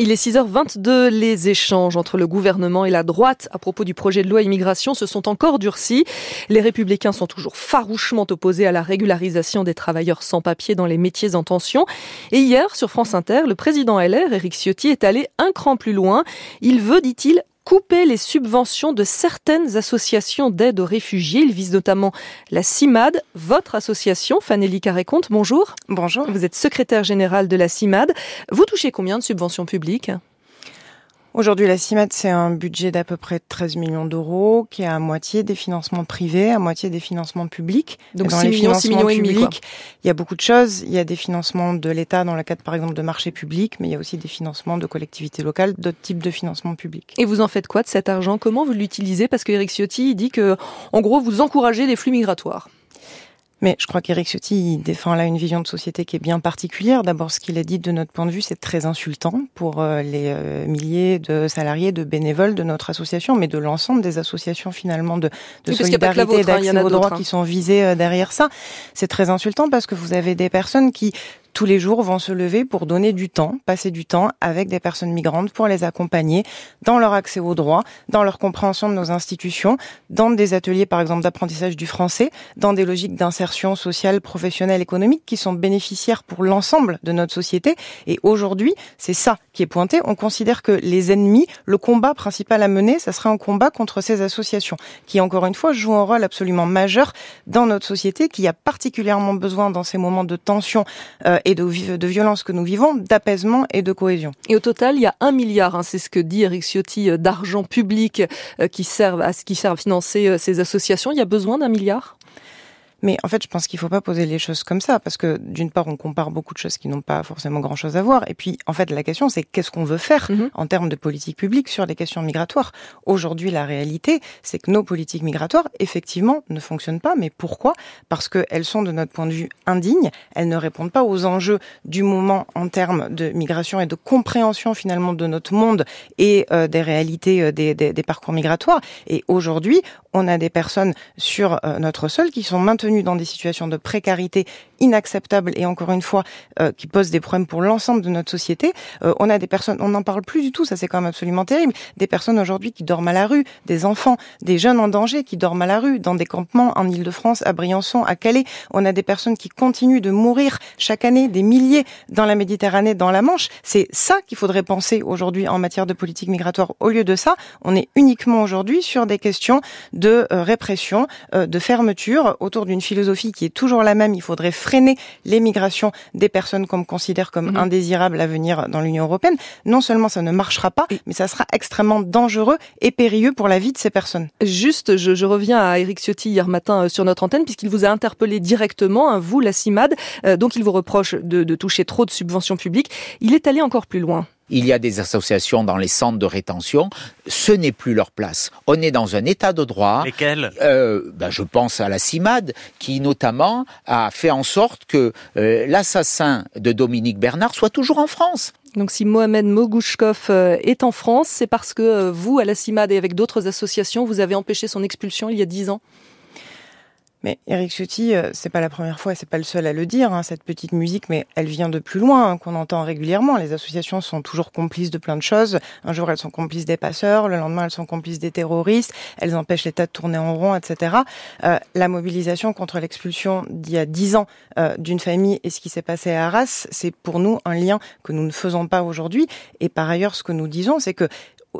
Il est 6h22. Les échanges entre le gouvernement et la droite à propos du projet de loi immigration se sont encore durcis. Les républicains sont toujours farouchement opposés à la régularisation des travailleurs sans papier dans les métiers en tension. Et hier, sur France Inter, le président LR, Éric Ciotti, est allé un cran plus loin. Il veut, dit-il, couper les subventions de certaines associations d'aide aux réfugiés. Il vise notamment la CIMAD, votre association. Fanélie Carré-Comte, bonjour. Bonjour. Vous êtes secrétaire générale de la CIMAD. Vous touchez combien de subventions publiques? Aujourd'hui, la CIMAD, c'est un budget d'à peu près 13 millions d'euros, qui est à moitié des financements privés, à moitié des financements publics. Donc dans 6 les millions, financements 6 millions publics, il y a beaucoup de choses. Il y a des financements de l'État dans le cadre, par exemple, de marchés publics, mais il y a aussi des financements de collectivités locales, d'autres types de financements publics. Et vous en faites quoi de cet argent? Comment vous l'utilisez? Parce qu'Éric Ciotti dit que, en gros, vous encouragez les flux migratoires. Mais je crois qu'Éric Ciotti défend là une vision de société qui est bien particulière. D'abord, ce qu'il a dit de notre point de vue, c'est très insultant pour euh, les euh, milliers de salariés, de bénévoles de notre association, mais de l'ensemble des associations finalement de, de solidarité et hein, d'accès aux droits hein. qui sont visées euh, derrière ça. C'est très insultant parce que vous avez des personnes qui tous les jours vont se lever pour donner du temps, passer du temps avec des personnes migrantes pour les accompagner dans leur accès aux droits, dans leur compréhension de nos institutions, dans des ateliers par exemple d'apprentissage du français, dans des logiques d'insertion sociale, professionnelle, économique qui sont bénéficiaires pour l'ensemble de notre société. Et aujourd'hui, c'est ça qui est pointé. On considère que les ennemis, le combat principal à mener, ça serait un combat contre ces associations qui, encore une fois, jouent un rôle absolument majeur dans notre société, qui a particulièrement besoin dans ces moments de tension euh, et de, violence que nous vivons, d'apaisement et de cohésion. Et au total, il y a un milliard, hein, c'est ce que dit Eric Ciotti, euh, d'argent public euh, qui servent à, qui servent à financer euh, ces associations. Il y a besoin d'un milliard? Mais en fait, je pense qu'il faut pas poser les choses comme ça, parce que d'une part, on compare beaucoup de choses qui n'ont pas forcément grand-chose à voir, et puis en fait, la question, c'est qu'est-ce qu'on veut faire mhm. en termes de politique publique sur les questions migratoires? Aujourd'hui, la réalité, c'est que nos politiques migratoires, effectivement, ne fonctionnent pas. Mais pourquoi? Parce qu'elles sont, de notre point de vue, indignes. Elles ne répondent pas aux enjeux du moment en termes de migration et de compréhension finalement de notre monde et euh, des réalités euh, des, des, des, parcours migratoires. Et aujourd'hui, on a des personnes sur euh, notre sol qui sont maintenues dans des situations de précarité inacceptables et encore une fois euh, qui posent des problèmes pour l'ensemble de notre société. Euh, on a des personnes, on n'en parle plus du tout, ça c'est quand même absolument terrible. Des personnes aujourd'hui qui dorment à la rue, des enfants, des jeunes en danger qui dorment à la rue, dans des campements en Ile-de-France, à Briançon, à Calais. On a des personnes qui continuent de mourir chaque année, des milliers dans la Méditerranée, dans la Manche. C'est ça qu'il faudrait penser aujourd'hui en matière de politique migratoire. Au lieu de ça, on est uniquement aujourd'hui sur des questions de euh, répression, de fermeture autour d'une philosophie qui est toujours la même. Il faudrait freiner l'émigration des personnes qu'on considère comme mhm. indésirables à venir dans l'Union européenne. Non seulement ça ne marchera pas, mais ça sera extrêmement dangereux et périlleux pour la vie de ces personnes. Juste, je, je reviens à Eric Ciotti hier matin euh, sur notre antenne, puisqu'il vous a interpellé directement, hein, vous, la CIMAD, euh, donc il vous reproche de, de toucher trop de subventions publiques. Il est allé encore plus loin il y a des associations dans les centres de rétention, ce n'est plus leur place. On est dans un état de droit. Lesquels? Euh, ben Je pense à la CIMAD, qui notamment a fait en sorte que euh, l'assassin de Dominique Bernard soit toujours en France. Donc si Mohamed Mogouchkov euh, est en France, c'est parce que euh, vous, à la CIMAD et avec d'autres associations, vous avez empêché son expulsion il y a dix ans? Mais Eric Ciotti, euh, c'est pas la première fois, c'est pas le seul à le dire, hein, cette petite musique, mais elle vient de plus loin, hein, qu'on entend régulièrement. Les associations sont toujours complices de plein de choses. Un jour, elles sont complices des passeurs, le lendemain, elles sont complices des terroristes, elles empêchent l'État de tourner en rond, etc. Euh, la mobilisation contre l'expulsion d'il y a dix ans euh, d'une famille et ce qui s'est passé à Arras, c'est pour nous un lien que nous ne faisons pas aujourd'hui. Et par ailleurs, ce que nous disons, c'est que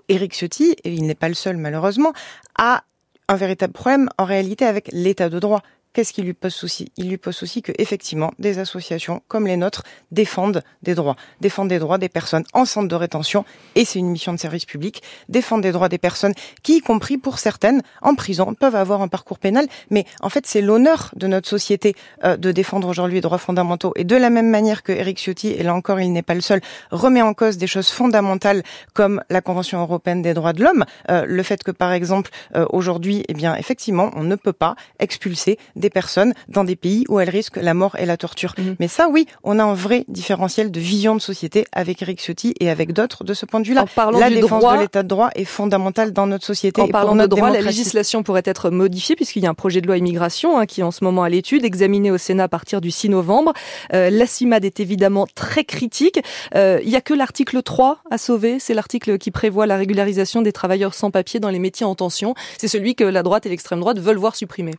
Eric Ciotti, et il n'est pas le seul malheureusement, a un véritable problème en réalité avec l'état de droit. Qu'est-ce qui lui pose souci? Il lui pose souci que effectivement des associations comme les nôtres défendent des droits, défendent des droits des personnes en centre de rétention et c'est une mission de service public, défendent des droits des personnes qui, y compris pour certaines, en prison, peuvent avoir un parcours pénal. Mais en fait, c'est l'honneur de notre société euh, de défendre aujourd'hui les droits fondamentaux. Et de la même manière que Eric Ciotti, et là encore, il n'est pas le seul, remet en cause des choses fondamentales comme la Convention européenne des droits de l'homme, euh, le fait que par exemple euh, aujourd'hui, eh bien effectivement, on ne peut pas expulser des des personnes dans des pays où elles risquent la mort et la torture. Mhm. Mais ça, oui, on a un vrai différentiel de vision de société avec Eric Ciotti et avec d'autres de ce point de vue-là. La défense de l'état de droit est fondamentale dans notre société. En parlant de droit, la législation pourrait être modifiée puisqu'il y a un projet de loi immigration hein, qui est en ce moment à l'étude, examiné au Sénat à partir du 6 novembre. Euh, la CIMAD est évidemment très critique. Euh, il n'y a que l'article 3 à sauver. C'est l'article qui prévoit la régularisation des travailleurs sans papier dans les métiers en tension. C'est celui que la droite et l'extrême droite veulent voir supprimer.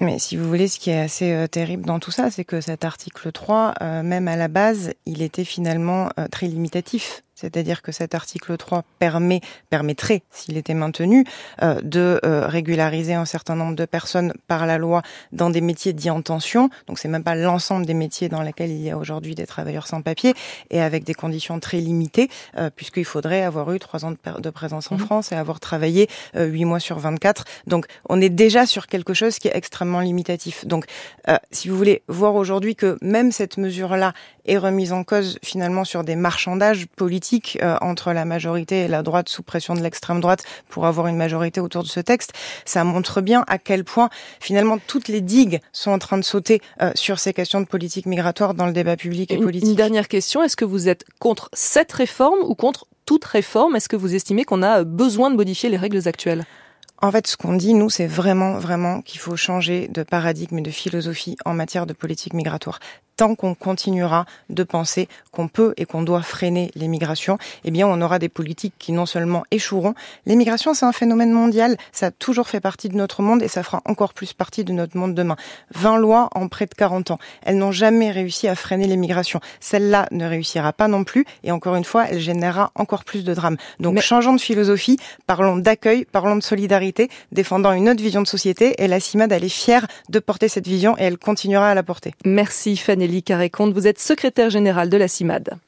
Mais si vous voulez, ce qui est assez euh, terrible dans tout ça, c'est que cet article 3, euh, même à la base, il était finalement euh, très limitatif. C'est-à-dire que cet article 3 permet, permettrait, s'il était maintenu, euh, de euh, régulariser un certain nombre de personnes par la loi dans des métiers dits en tension. Donc c'est même pas l'ensemble des métiers dans lesquels il y a aujourd'hui des travailleurs sans papier et avec des conditions très limitées, euh, puisqu'il faudrait avoir eu trois ans de, présence en mmh. France et avoir travaillé huit mois sur 24. Donc on est déjà sur quelque chose qui est extrêmement limitatif. Donc si vous voulez voir aujourd'hui que même cette mesure-là est remise en cause finalement sur des marchandages politiques euh, entre la majorité et la droite sous pression de l'extrême droite pour avoir une majorité autour de ce texte, ça montre bien à quel point finalement toutes les digues sont en train de sauter euh, sur ces questions de politique migratoire dans le débat public et politique. Une dernière question, est-ce que vous êtes contre cette réforme ou contre toute réforme? Est-ce que vous estimez qu'on a besoin de modifier les règles actuelles? En fait, ce qu'on dit, nous, c'est vraiment, vraiment qu'il faut changer de paradigme et de philosophie en matière de politique migratoire tant qu'on continuera de penser qu'on peut et qu'on doit freiner l'immigration, eh bien, on aura des politiques qui non seulement échoueront. L'immigration, c'est un phénomène mondial. Ça a toujours fait partie de notre monde et ça fera encore plus partie de notre monde demain. 20 lois en près de 40 ans. Elles n'ont jamais réussi à freiner l'immigration. Celle-là ne réussira pas non plus. Et encore une fois, elle générera encore plus de drames. Donc, changeons de philosophie. Parlons d'accueil, parlons de solidarité, défendant une autre vision de société. Et la CIMAD, elle est fière de porter cette vision et elle continuera à la porter. Merci, Fanny. Carré-Comte, vous êtes secrétaire général de la CIMAD.